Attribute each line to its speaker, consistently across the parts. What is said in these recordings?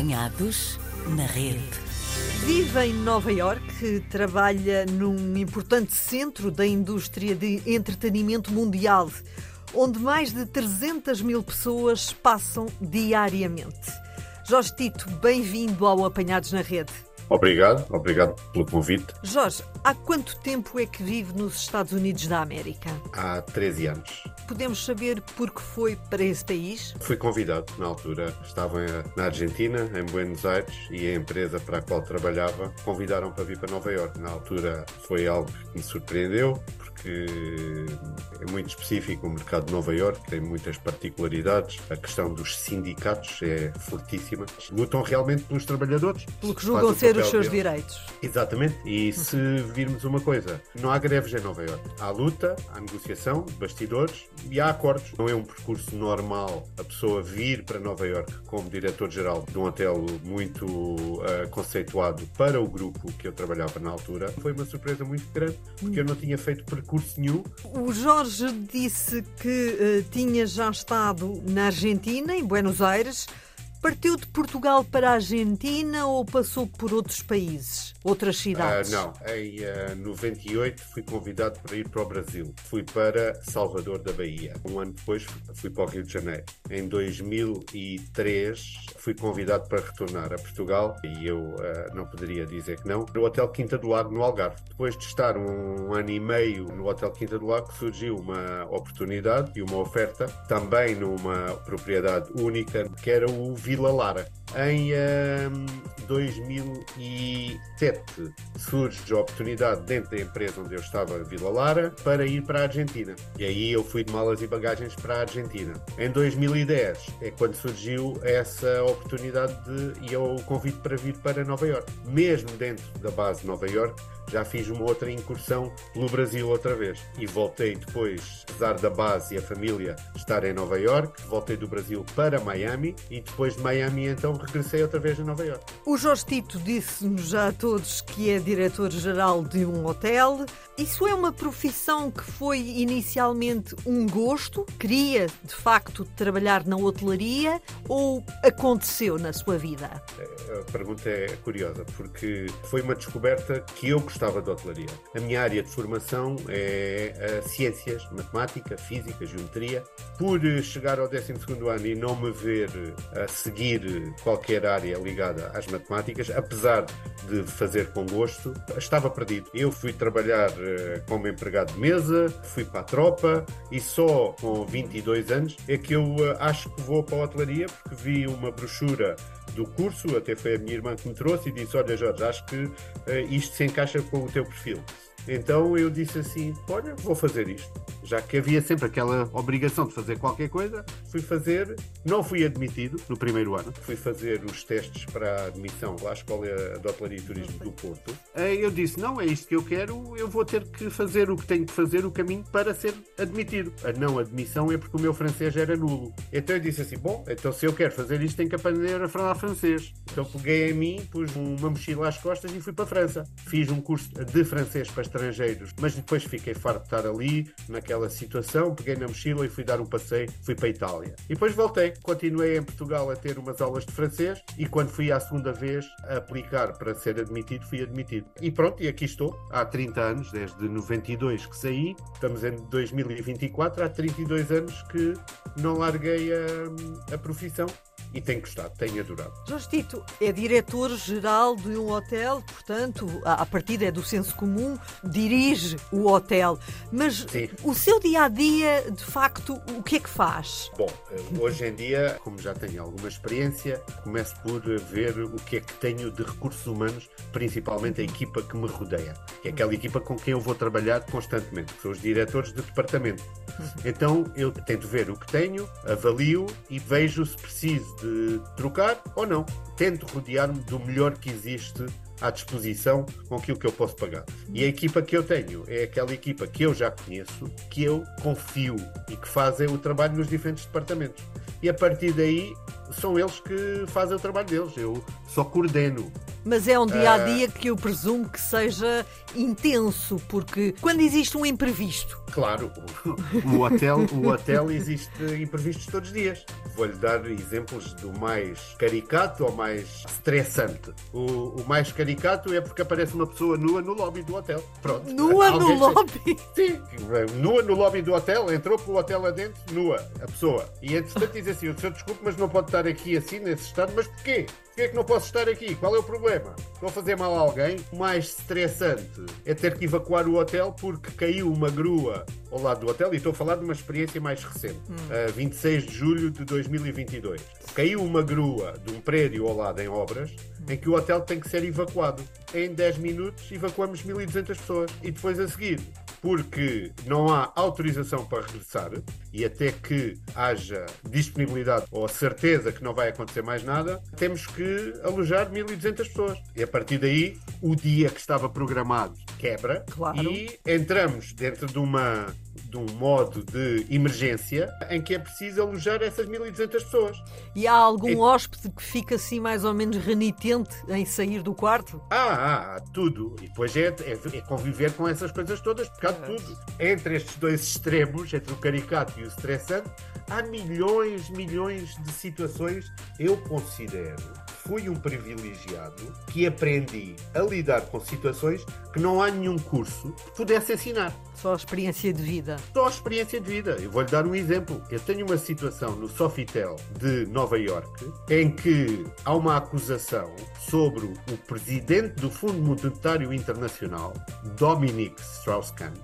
Speaker 1: Apanhados na rede.
Speaker 2: Vive em Nova York, trabalha num importante centro da indústria de entretenimento mundial, onde mais de 300 mil pessoas passam diariamente. Jorge Tito, bem-vindo ao Apanhados na Rede.
Speaker 3: Obrigado, obrigado pelo convite.
Speaker 2: Jorge, há quanto tempo é que vive nos Estados Unidos da América?
Speaker 3: Há 13 anos.
Speaker 2: Podemos saber por que foi para esse país?
Speaker 3: Fui convidado na altura. Estava na Argentina, em Buenos Aires, e a empresa para a qual trabalhava convidaram para vir para Nova York. Na altura foi algo que me surpreendeu, porque é muito específico o mercado de Nova York, tem muitas particularidades. A questão dos sindicatos é fortíssima. Lutam realmente pelos trabalhadores.
Speaker 2: Pelo que julgam ser os seus deles. direitos.
Speaker 3: Exatamente. E se virmos uma coisa, não há greves em Nova York. Há luta, há negociação, bastidores e há acordos. Não é um percurso normal a pessoa vir para Nova York como diretor-geral de um hotel muito uh, conceituado para o grupo que eu trabalhava na altura. Foi uma surpresa muito grande, porque eu não tinha feito percurso nenhum.
Speaker 2: O Jorge disse que uh, tinha já estado na Argentina, em Buenos Aires. Partiu de Portugal para a Argentina ou passou por outros países, outras cidades?
Speaker 3: Uh, não, em uh, 98 fui convidado para ir para o Brasil. Fui para Salvador da Bahia. Um ano depois fui para o Rio de Janeiro. Em 2003 fui convidado para retornar a Portugal e eu uh, não poderia dizer que não. No Hotel Quinta do Lago, no Algarve. Depois de estar um ano e meio no Hotel Quinta do Lago, surgiu uma oportunidade e uma oferta também numa propriedade única que era o Vila Lara. Em um, 2007 surge a oportunidade dentro da empresa onde eu estava, Vila Lara, para ir para a Argentina. E aí eu fui de malas e bagagens para a Argentina. Em 2010 é quando surgiu essa oportunidade de, e o convite para vir para Nova York. Mesmo dentro da base de Nova York, já fiz uma outra incursão pelo Brasil outra vez. E voltei depois, apesar da base e a família estar em Nova York, voltei do Brasil para Miami e depois de Miami então regressei outra vez a Nova York.
Speaker 2: O Jorge Tito disse-nos já a todos que é diretor-geral de um hotel. Isso é uma profissão que foi inicialmente um gosto? Queria, de facto, trabalhar na hotelaria ou aconteceu na sua vida?
Speaker 3: A pergunta é curiosa, porque foi uma descoberta que eu gostava de hotelaria. A minha área de formação é ciências, matemática, física, geometria. Por chegar ao 12 ano e não me ver a seguir qualquer área ligada às matemáticas, apesar de fazer com gosto, estava perdido. Eu fui trabalhar eh, como empregado de mesa, fui para a tropa e só com 22 anos é que eu eh, acho que vou para a hotelaria porque vi uma brochura do curso, até foi a minha irmã que me trouxe e disse: Olha, Jorge, acho que uh, isto se encaixa com o teu perfil. Então eu disse assim: Olha, vou fazer isto. Já que havia sempre aquela obrigação de fazer qualquer coisa, fui fazer. Não fui admitido no primeiro ano, fui fazer os testes para a admissão à Escola de Hotelaria e Turismo do Porto. Eu disse: Não, é isto que eu quero, eu vou ter que fazer o que tenho que fazer, o caminho para ser admitido. A não admissão é porque o meu francês era nulo. Então eu disse assim: Bom, então se eu quero fazer isto, tenho que aprender a falar francês. Então peguei em mim, pus uma mochila às costas e fui para a França. Fiz um curso de francês para estrangeiros, mas depois fiquei farto de estar ali, naquela situação, peguei na mochila e fui dar um passeio, fui para a Itália. E depois voltei, continuei em Portugal a ter umas aulas de francês e quando fui à segunda vez a aplicar para ser admitido, fui admitido. E pronto, e aqui estou, há 30 anos, desde 92 que saí, estamos em 2024, há 32 anos que não larguei a, a profissão e tenho gostado, tenho adorado.
Speaker 2: Jorge Tito é diretor-geral de um hotel, portanto, a partir é do senso comum, dirige o hotel. Mas Sim. o seu dia a dia, de facto, o que é que faz?
Speaker 3: Bom, hoje em dia, como já tenho alguma experiência, começo por ver o que é que tenho de recursos humanos, principalmente a equipa que me rodeia, que é aquela equipa com quem eu vou trabalhar constantemente, que são os diretores de departamento. Então eu tento ver o que tenho, avalio e vejo se preciso de trocar ou não. Tento rodear-me do melhor que existe à disposição com aquilo que eu posso pagar. E a equipa que eu tenho é aquela equipa que eu já conheço, que eu confio e que fazem o trabalho nos diferentes departamentos. E a partir daí são eles que fazem o trabalho deles. Eu só coordeno
Speaker 2: Mas é um dia a dia que eu presumo que seja intenso, porque quando existe um imprevisto.
Speaker 3: Claro, o hotel, o hotel existe imprevistos todos os dias. Vou-lhe dar exemplos do mais caricato ao mais estressante. O, o, mais caricato é porque aparece uma pessoa nua no lobby do hotel. Pronto.
Speaker 2: Nua no lobby?
Speaker 3: Sim, nua no lobby do hotel, entrou pelo hotel adentro, nua, a pessoa. E entretanto diz assim: o senhor desculpe, mas não pode estar aqui assim, nesse estado, mas porquê? Porquê é que não posso estar aqui? Qual é o problema? Estou a fazer mal a alguém? O mais estressante é ter que evacuar o hotel porque caiu uma grua ao lado do hotel, e estou a falar de uma experiência mais recente, hum. uh, 26 de julho de 2022. Caiu uma grua de um prédio ao lado em obras, em que o hotel tem que ser evacuado. Em 10 minutos evacuamos 1.200 pessoas. E depois a seguir, porque não há autorização para regressar e até que haja disponibilidade ou certeza que não vai acontecer mais nada, temos que alojar 1.200 pessoas. E a partir daí, o dia que estava programado quebra
Speaker 2: claro.
Speaker 3: e entramos dentro de uma de um modo de emergência em que é preciso alojar essas 1.200 pessoas.
Speaker 2: E há algum hóspede que fica assim mais ou menos renitente em sair do quarto?
Speaker 3: Ah, há tudo. E depois é, é, é, conviver com essas coisas todas, porque há tudo. Entre estes dois extremos, entre o caricato e o estressante, há milhões, milhões de situações. Eu considero fui um privilegiado que aprendi a lidar com situações que não há nenhum curso que pudesse ensinar.
Speaker 2: Só a experiência de vida.
Speaker 3: Só a experiência de vida. Eu vou-lhe dar um exemplo. Eu tenho uma situação no Sofitel de Nova York em que há uma acusação sobre o presidente do Fundo Monetário Internacional, Dominic Strauss-Kahn,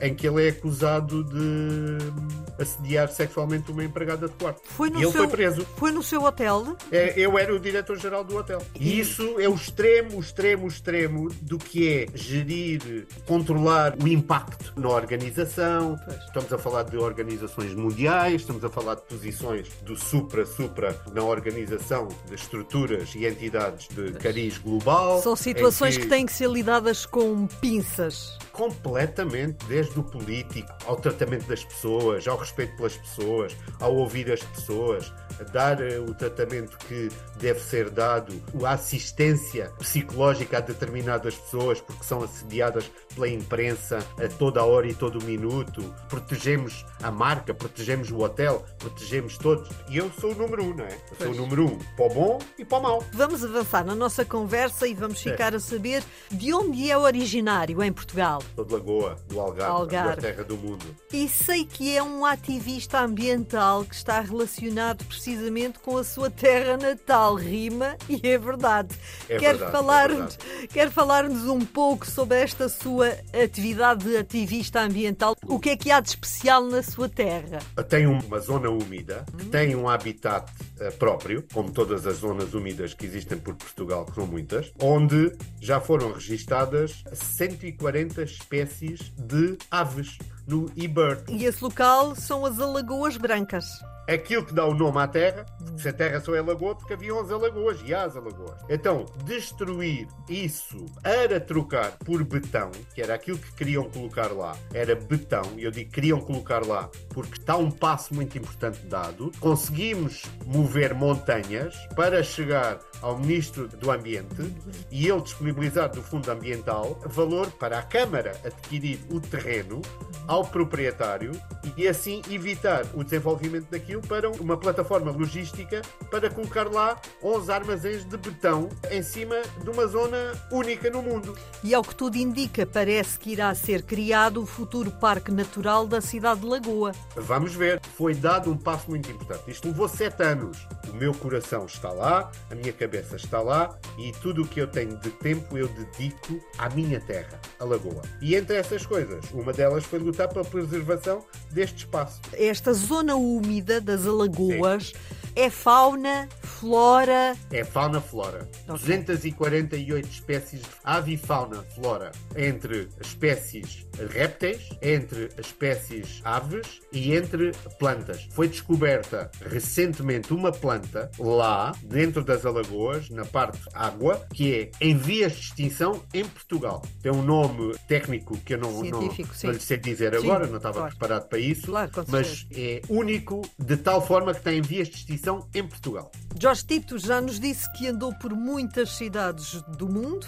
Speaker 3: em que ele é acusado de assediar sexualmente uma empregada de quarto.
Speaker 2: Foi no
Speaker 3: e ele
Speaker 2: seu,
Speaker 3: foi preso.
Speaker 2: Foi no seu hotel?
Speaker 3: É, eu era o diretor-geral do hotel. E isso é o extremo, extremo, extremo do que é gerir, controlar o impacto na organização. Estamos a falar de organizações mundiais, estamos a falar de posições do supra-supra na organização de estruturas e entidades de cariz global.
Speaker 2: São situações que... que têm que ser lidadas com pinças
Speaker 3: completamente, desde o político ao tratamento das pessoas, ao respeito pelas pessoas, ao ouvir as pessoas, a dar eh, o tratamento que deve ser dado, a assistência psicológica a determinadas pessoas porque são assediadas pela imprensa a toda a hora e todo o minuto. Protegemos a marca, protegemos o hotel, protegemos todos. E eu sou o número um, não é? Eu sou o número um para o bom e para o mau.
Speaker 2: Vamos avançar na nossa conversa e vamos ficar é. a saber de onde é originário em Portugal.
Speaker 3: Sou de Lagoa, do Algarve, Algarve. da terra do mundo.
Speaker 2: E sei que é um ativista ambiental que está relacionado precisamente com a sua terra natal. Rima e é verdade.
Speaker 3: É
Speaker 2: quer
Speaker 3: verdade,
Speaker 2: falar-nos
Speaker 3: é
Speaker 2: quer falar-nos um pouco sobre esta sua atividade de ativista ambiental? O que é que há de especial na sua terra?
Speaker 3: Tem uma zona úmida, que tem um habitat uh, próprio, como todas as zonas úmidas que existem por Portugal, que são muitas, onde já foram registadas 140 espécies de aves no eBird.
Speaker 2: E esse local são as Alagoas Brancas
Speaker 3: aquilo que dá o nome à terra, se a terra só é lagoa, porque havia 11 alagoas e há as alagoas. Então, destruir isso para trocar por betão, que era aquilo que queriam colocar lá, era betão, e eu digo que queriam colocar lá porque está um passo muito importante dado. Conseguimos mover montanhas para chegar ao Ministro do Ambiente e ele disponibilizar do Fundo Ambiental valor para a Câmara adquirir o terreno ao proprietário e assim evitar o desenvolvimento daquilo para uma plataforma logística para colocar lá 11 armazéns de betão em cima de uma zona única no mundo.
Speaker 2: E ao que tudo indica, parece que irá ser criado o futuro Parque Natural da cidade de Lagoa.
Speaker 3: Vamos ver. Foi dado um passo muito importante. Isto levou sete anos. O meu coração está lá, a minha cabeça está lá e tudo o que eu tenho de tempo eu dedico à minha terra, a Lagoa. E entre essas coisas, uma delas foi lutar pela preservação deste espaço.
Speaker 2: Esta zona úmida das Alagoas. Sim é fauna, flora.
Speaker 3: É fauna, flora. Okay. 248 espécies de avifauna, flora. Entre espécies répteis, entre espécies aves e entre plantas. Foi descoberta recentemente uma planta lá, dentro das Alagoas, na parte água, que é em vias de extinção em Portugal. Tem um nome técnico que eu não, não, não lhe sei dizer sim, agora, não estava claro. preparado para isso,
Speaker 2: claro,
Speaker 3: mas é único de tal forma que tem vias de extinção em Portugal.
Speaker 2: Jorge Tito já nos disse que andou por muitas cidades do mundo.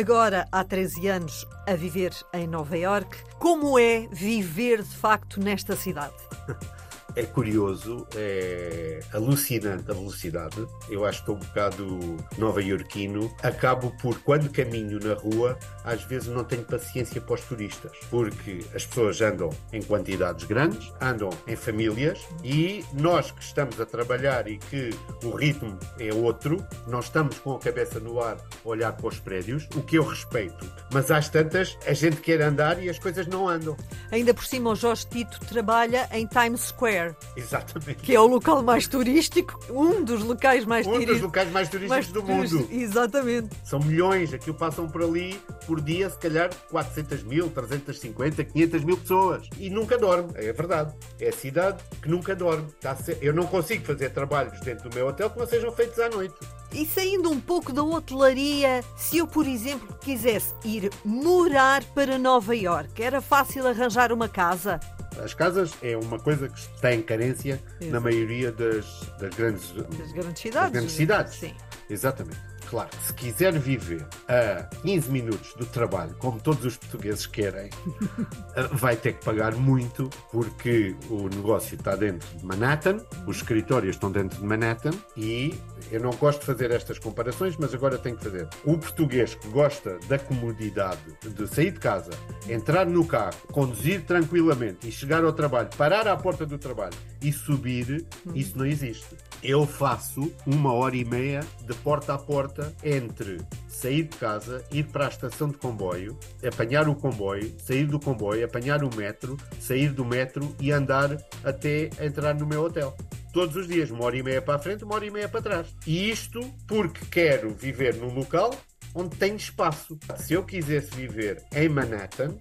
Speaker 2: Agora, há 13 anos, a viver em Nova Iorque. Como é viver de facto nesta cidade?
Speaker 3: é curioso, é alucinante a velocidade. Eu acho que estou um bocado nova-iorquino. Acabo por, quando caminho na rua, às vezes não tenho paciência para os turistas, porque as pessoas andam em quantidades grandes, andam em famílias e nós que estamos a trabalhar e que o ritmo é outro, nós estamos com a cabeça no ar a olhar para os prédios, o que eu respeito. Mas às tantas, a gente quer andar e as coisas não andam.
Speaker 2: Ainda por cima, o Jorge Tito trabalha em Times Square.
Speaker 3: Exatamente.
Speaker 2: Que é o local mais turístico, um dos locais mais
Speaker 3: Um dos locais mais turísticos
Speaker 2: mais
Speaker 3: do mundo.
Speaker 2: Exatamente.
Speaker 3: São milhões, aquilo passam por ali por dia, se calhar 400 mil, 350, 500 mil pessoas. E nunca dorme, é verdade. É a cidade que nunca dorme. Ser- Eu não consigo fazer trabalhos dentro do meu hotel que não sejam feitos à noite.
Speaker 2: E saindo um pouco da hotelaria, se eu, por exemplo, quisesse ir morar para Nova Iorque, era fácil arranjar uma casa?
Speaker 3: As casas é uma coisa que está em carência na
Speaker 2: Exato.
Speaker 3: maioria das, das grandes
Speaker 2: Das grandes cidades?
Speaker 3: grandes cidades.
Speaker 2: Sim.
Speaker 3: Exatamente. Claro, se quiser viver a 15 minutos do trabalho, como todos os portugueses querem, eh, vai ter que pagar muito, porque o negócio está dentro de Manhattan, os escritórios estão dentro de Manhattan, e eu não gosto de fazer estas comparações, mas agora tenho que fazer. Um português que gosta da comodidade de sair de casa, entrar no carro, conduzir tranquilamente e chegar ao trabalho, parar à porta do trabalho e subir, isso não existe. Eu faço uma hora e meia de porta a porta entre sair de casa, ir para a estação de comboio, apanhar o comboio, sair do comboio, apanhar o metro, sair do metro e andar até entrar no meu hotel. Todos os dias, uma hora e meia para a frente, uma hora e meia para trás. E isto porque quero viver num local onde tenho espaço. Se eu quisesse viver em Manhattan,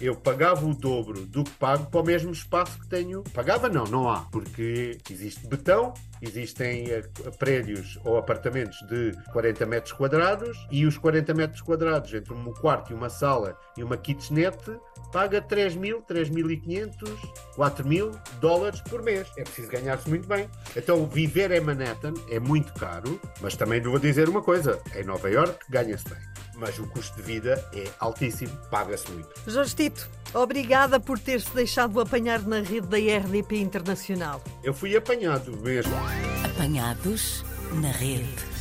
Speaker 3: eu pagava o dobro do que pago para o mesmo espaço que tenho. Pagava não, não há, porque existe betão, existem eh, prédios ou apartamentos de 40 metros quadrados e os 40 metros quadrados entre um quarto e uma sala e uma kitchenette paga 3 mil, 3.500, 4 mil dólares por mês. É preciso ganhar-se muito bem. Então viver em Manhattan é muito caro, mas também vou dizer uma coisa, em Nova York ganha-se bem. Mas o custo de vida é altíssimo, paga-se muito.
Speaker 2: Jorge Tito, obrigada por ter-se deixado apanhar na rede da RDP Internacional.
Speaker 3: Eu fui apanhado mesmo.
Speaker 1: Apanhados na rede.